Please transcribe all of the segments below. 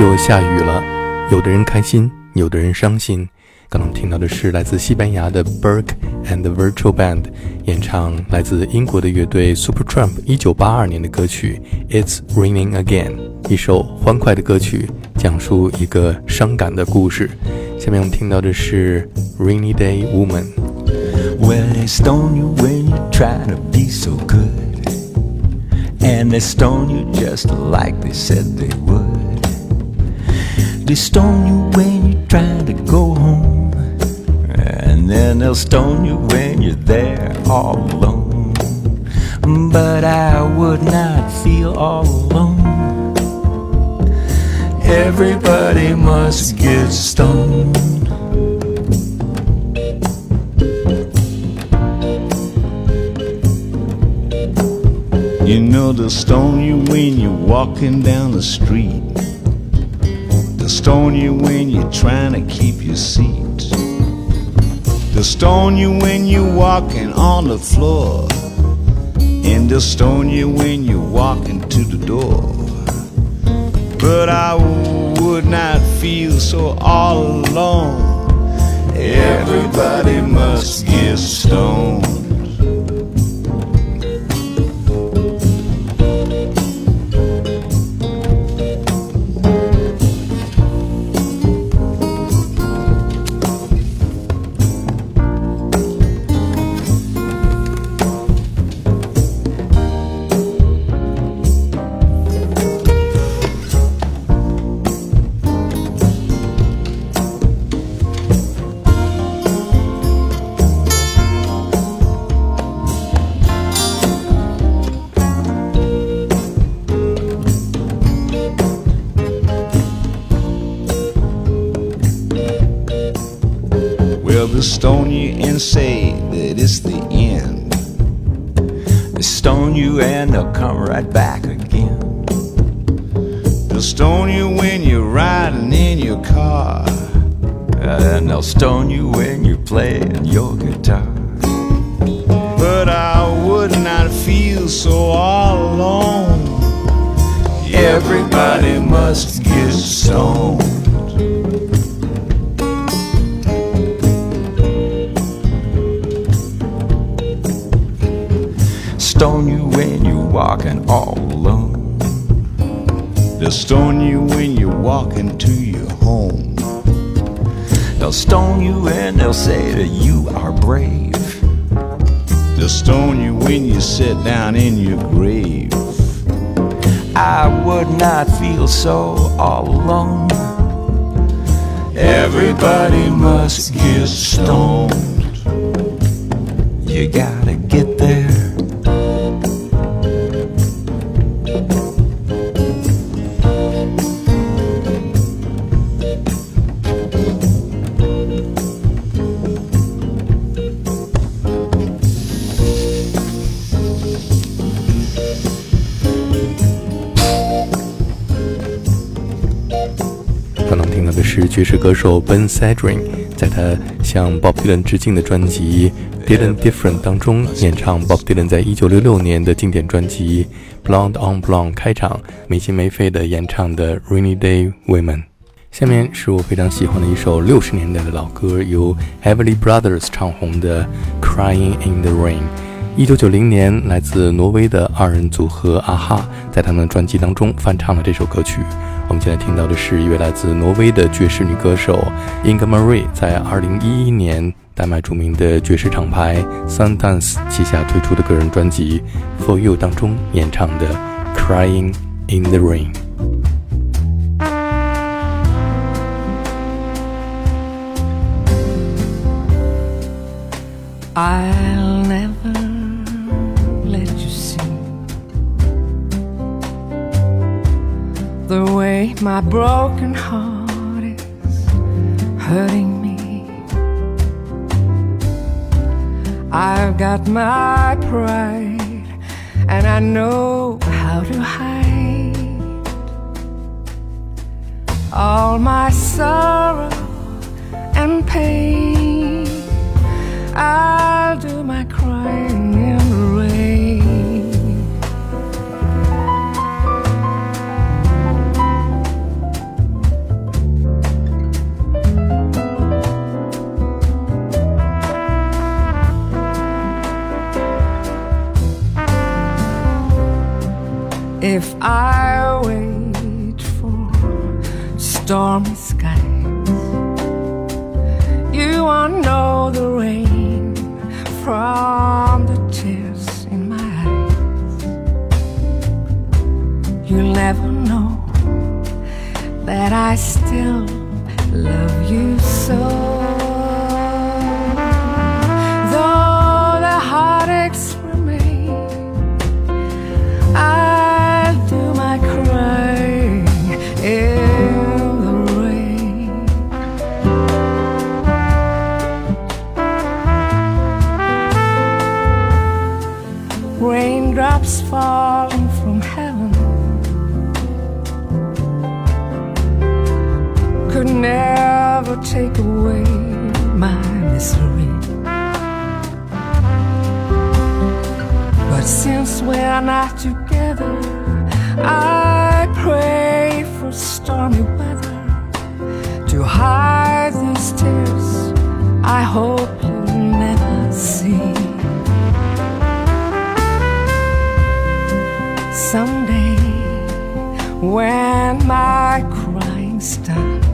又下雨了，有的人开心，有的人伤心。刚刚听到的是来自西班牙的 Burke and the Virtual Band 演唱来自英国的乐队 Supertramp 一九八二年的歌曲《It's Raining Again》，一首欢快的歌曲，讲述一个伤感的故事。下面我们听到的是 Rainy Day Woman。Well, they stone you when you try to be so good. And they stone you just like they said they would. They stone you when you try to go home, and then they'll stone you when you're there all alone. But I would not feel all alone. Everybody must get stoned. You know they'll stone you when you're walking down the street. Stone you when you're trying to keep your seat. They'll stone you when you're walking on the floor. And they'll stone you when you're walking to the door. But I would not feel so all alone. Everybody must get stoned. Right back again. They'll stone you when you're riding in your car. And they'll stone you when you're playing your guitar. But I would not feel so all alone. Everybody must get stoned. Walking all alone. They'll stone you when you're walking to your home. They'll stone you and they'll say that you are brave. They'll stone you when you sit down in your grave. I would not feel so all alone. Everybody must get stoned. You gotta 爵士歌手 Ben Sedrin 在他向 Bob Dylan 致敬的专辑《Dylan Different》当中演唱 Bob Dylan 在一九六六年的经典专辑《Blonde on Blonde》开场没心没肺的演唱的《Rainy Day Women》。下面是我非常喜欢的一首六十年代的老歌，由 Everly Brothers 唱红的《Crying in the Rain》。一九九零年，来自挪威的二人组合阿哈在他们的专辑当中翻唱了这首歌曲。我们现在听到的是一位来自挪威的爵士女歌手 Inga Marie 在二零一一年丹麦著名的爵士厂牌 Sundance 旗下推出的个人专辑《For You》当中演唱的《Crying in the Rain》。I the way my broken heart is hurting me. I've got my pride, and I know how to hide all my sorrow and pain. I'll stormy skies, you won't know the rain from the tears in my eyes. You'll never know that I still love you so. Someday, when my crying stops,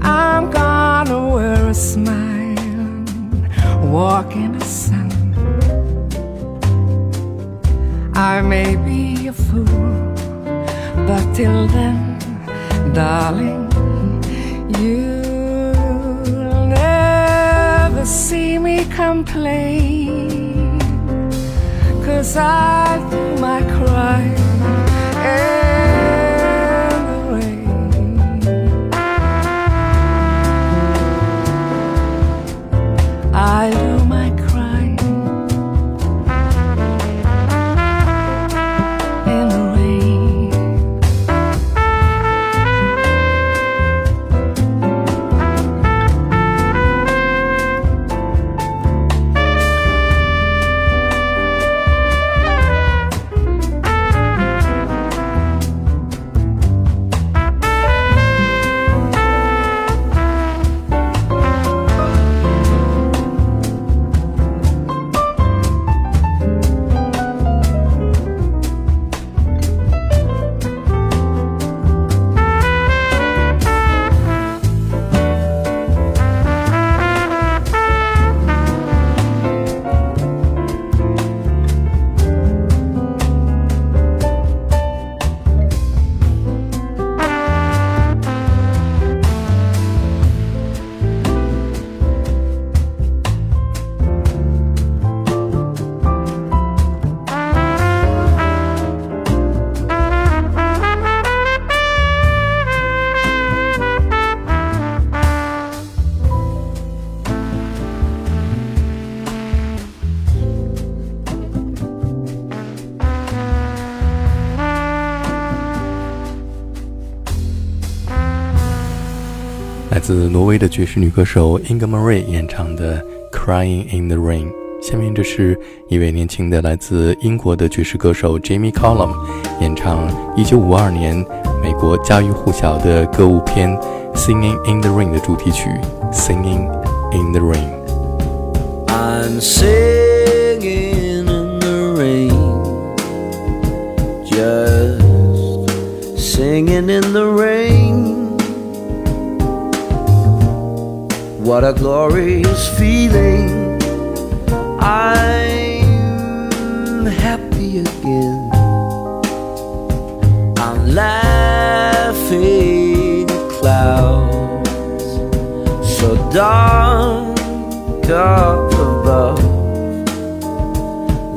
I'm gonna wear a smile, walk in the sun. I may be a fool, but till then, darling, you'll never see me complain. Cause I do my rain. I 自挪威的爵士女歌手 Inga Marie 演唱的《Crying in the Rain》。下面这是一位年轻的来自英国的爵士歌手 Jamie Cullum 演唱1952年美国家喻户晓的歌舞片《Singing in the Rain》的主题曲《Singing in the Rain》。I'm singing in the rain, just singing in the rain. What a glorious feeling! I'm happy again. I'm laughing at clouds so dark up above.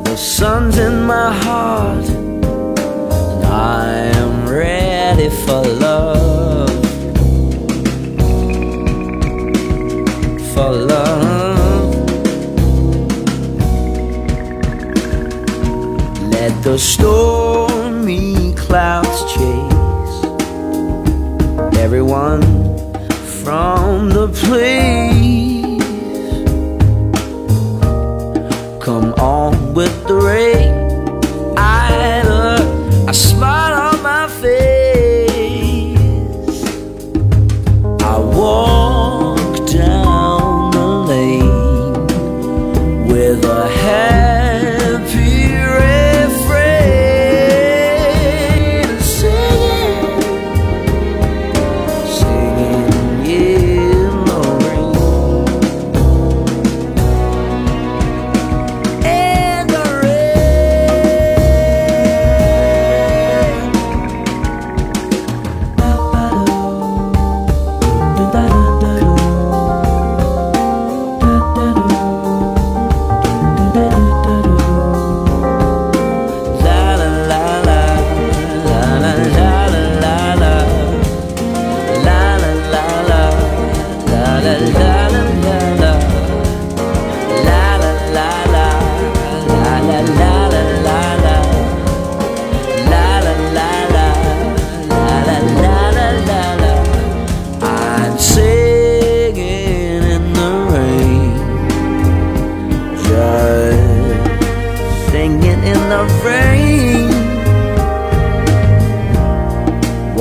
The sun's in my heart, and I am ready for love. Love. Let the stormy clouds chase everyone from the place. Come on with the rain.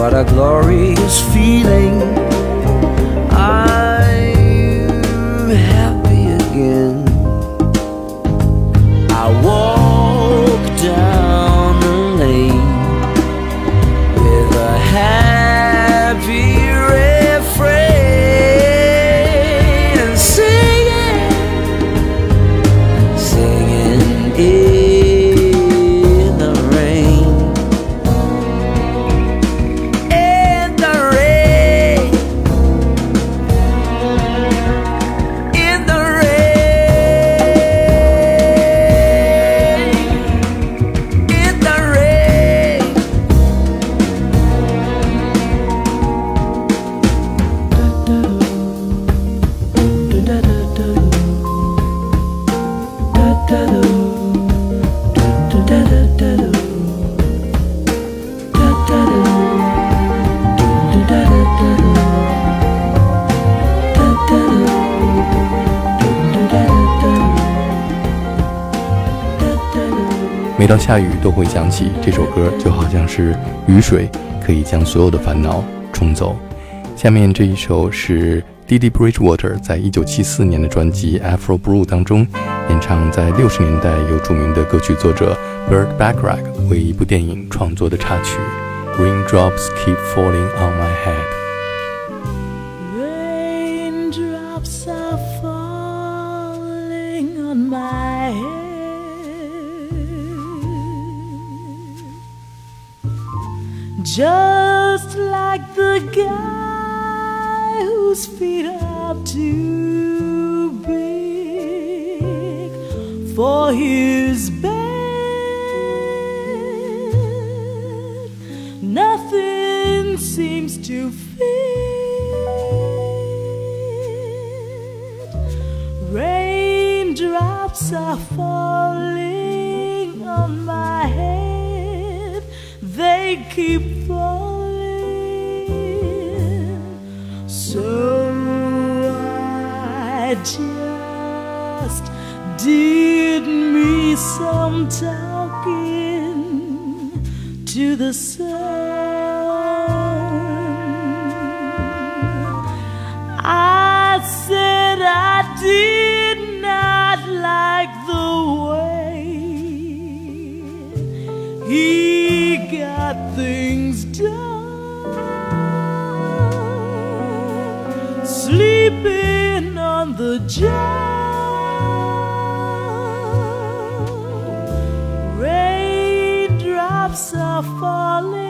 What a glorious feeling. I'm happy again. I walk. 到下雨都会想起这首歌，就好像是雨水，可以将所有的烦恼冲走。下面这一首是 Didi Bridgewater 在一九七四年的专辑《Afro Blue》当中演唱，在六十年代由著名的歌曲作者 Burt Bacharach 为一部电影创作的插曲《Raindrops Keep Falling on My Head》。Raindrops are falling on my head, just like the guy whose feet are too big for his bed. Nothing seems to fit. Raindrops are falling keep falling. So I just did me some talking to the sun. I said I did not like the way he on the job. Raindrops are falling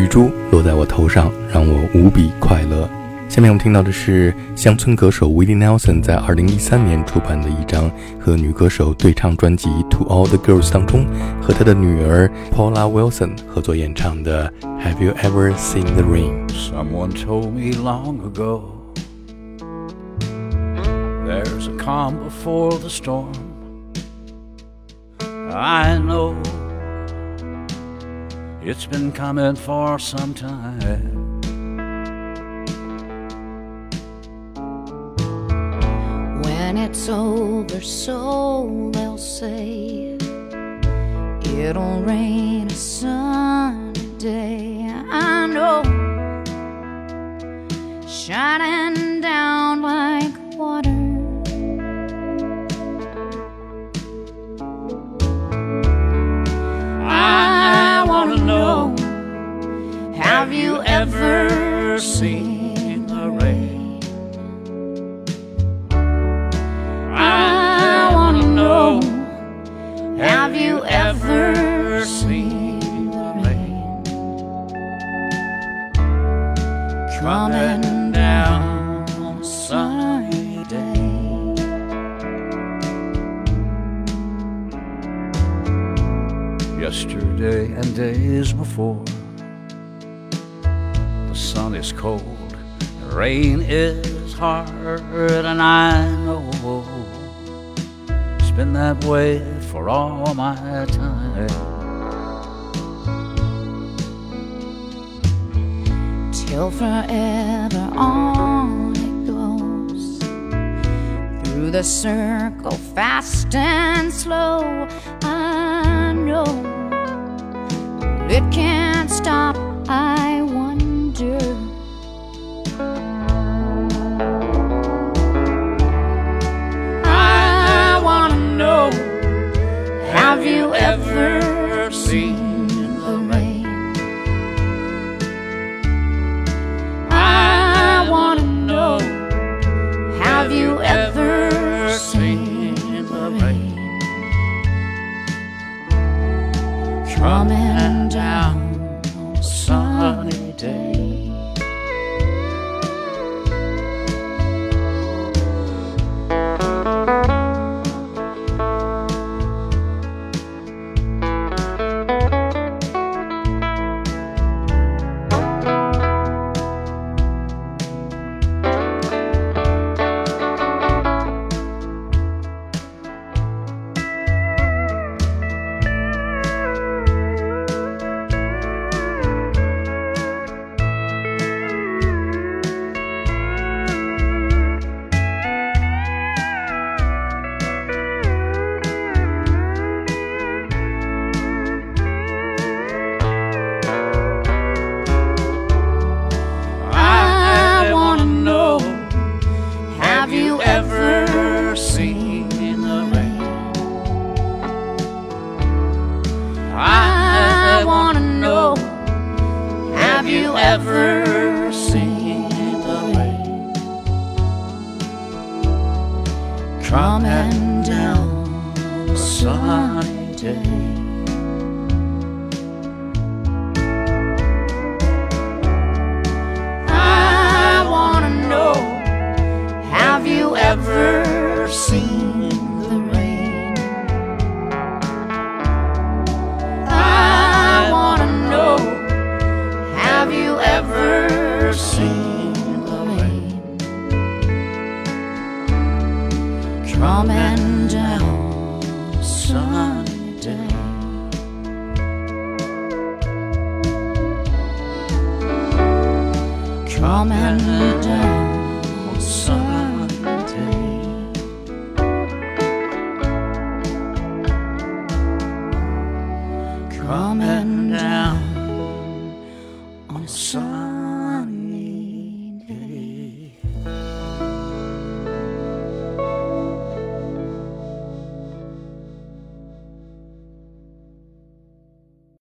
雨珠落在我头上，让我无比快乐。下面我们听到的是乡村歌手 Willie Nelson 在2013年出版的一张和女歌手对唱专辑《To All the Girls》当中，和他的女儿 Paula Wilson 合作演唱的 Have You Ever Seen the Rain》。Someone told me long ago, there's a calm before the storm. I know it's been coming for some time. When it's over, so they'll say it'll rain a sunny day. I know, shining have you ever seen the rain? I wanna know, have you ever seen the rain coming down on a sunny day? Yesterday and days before, the sun is cold, the rain is hard, and I know it's been that way for all my time. till forever on it goes. Through the circle fast and slow i know it can't stop. I i want to know have you ever seen the rain? I wanna know Have you ever seen the rain? Coming down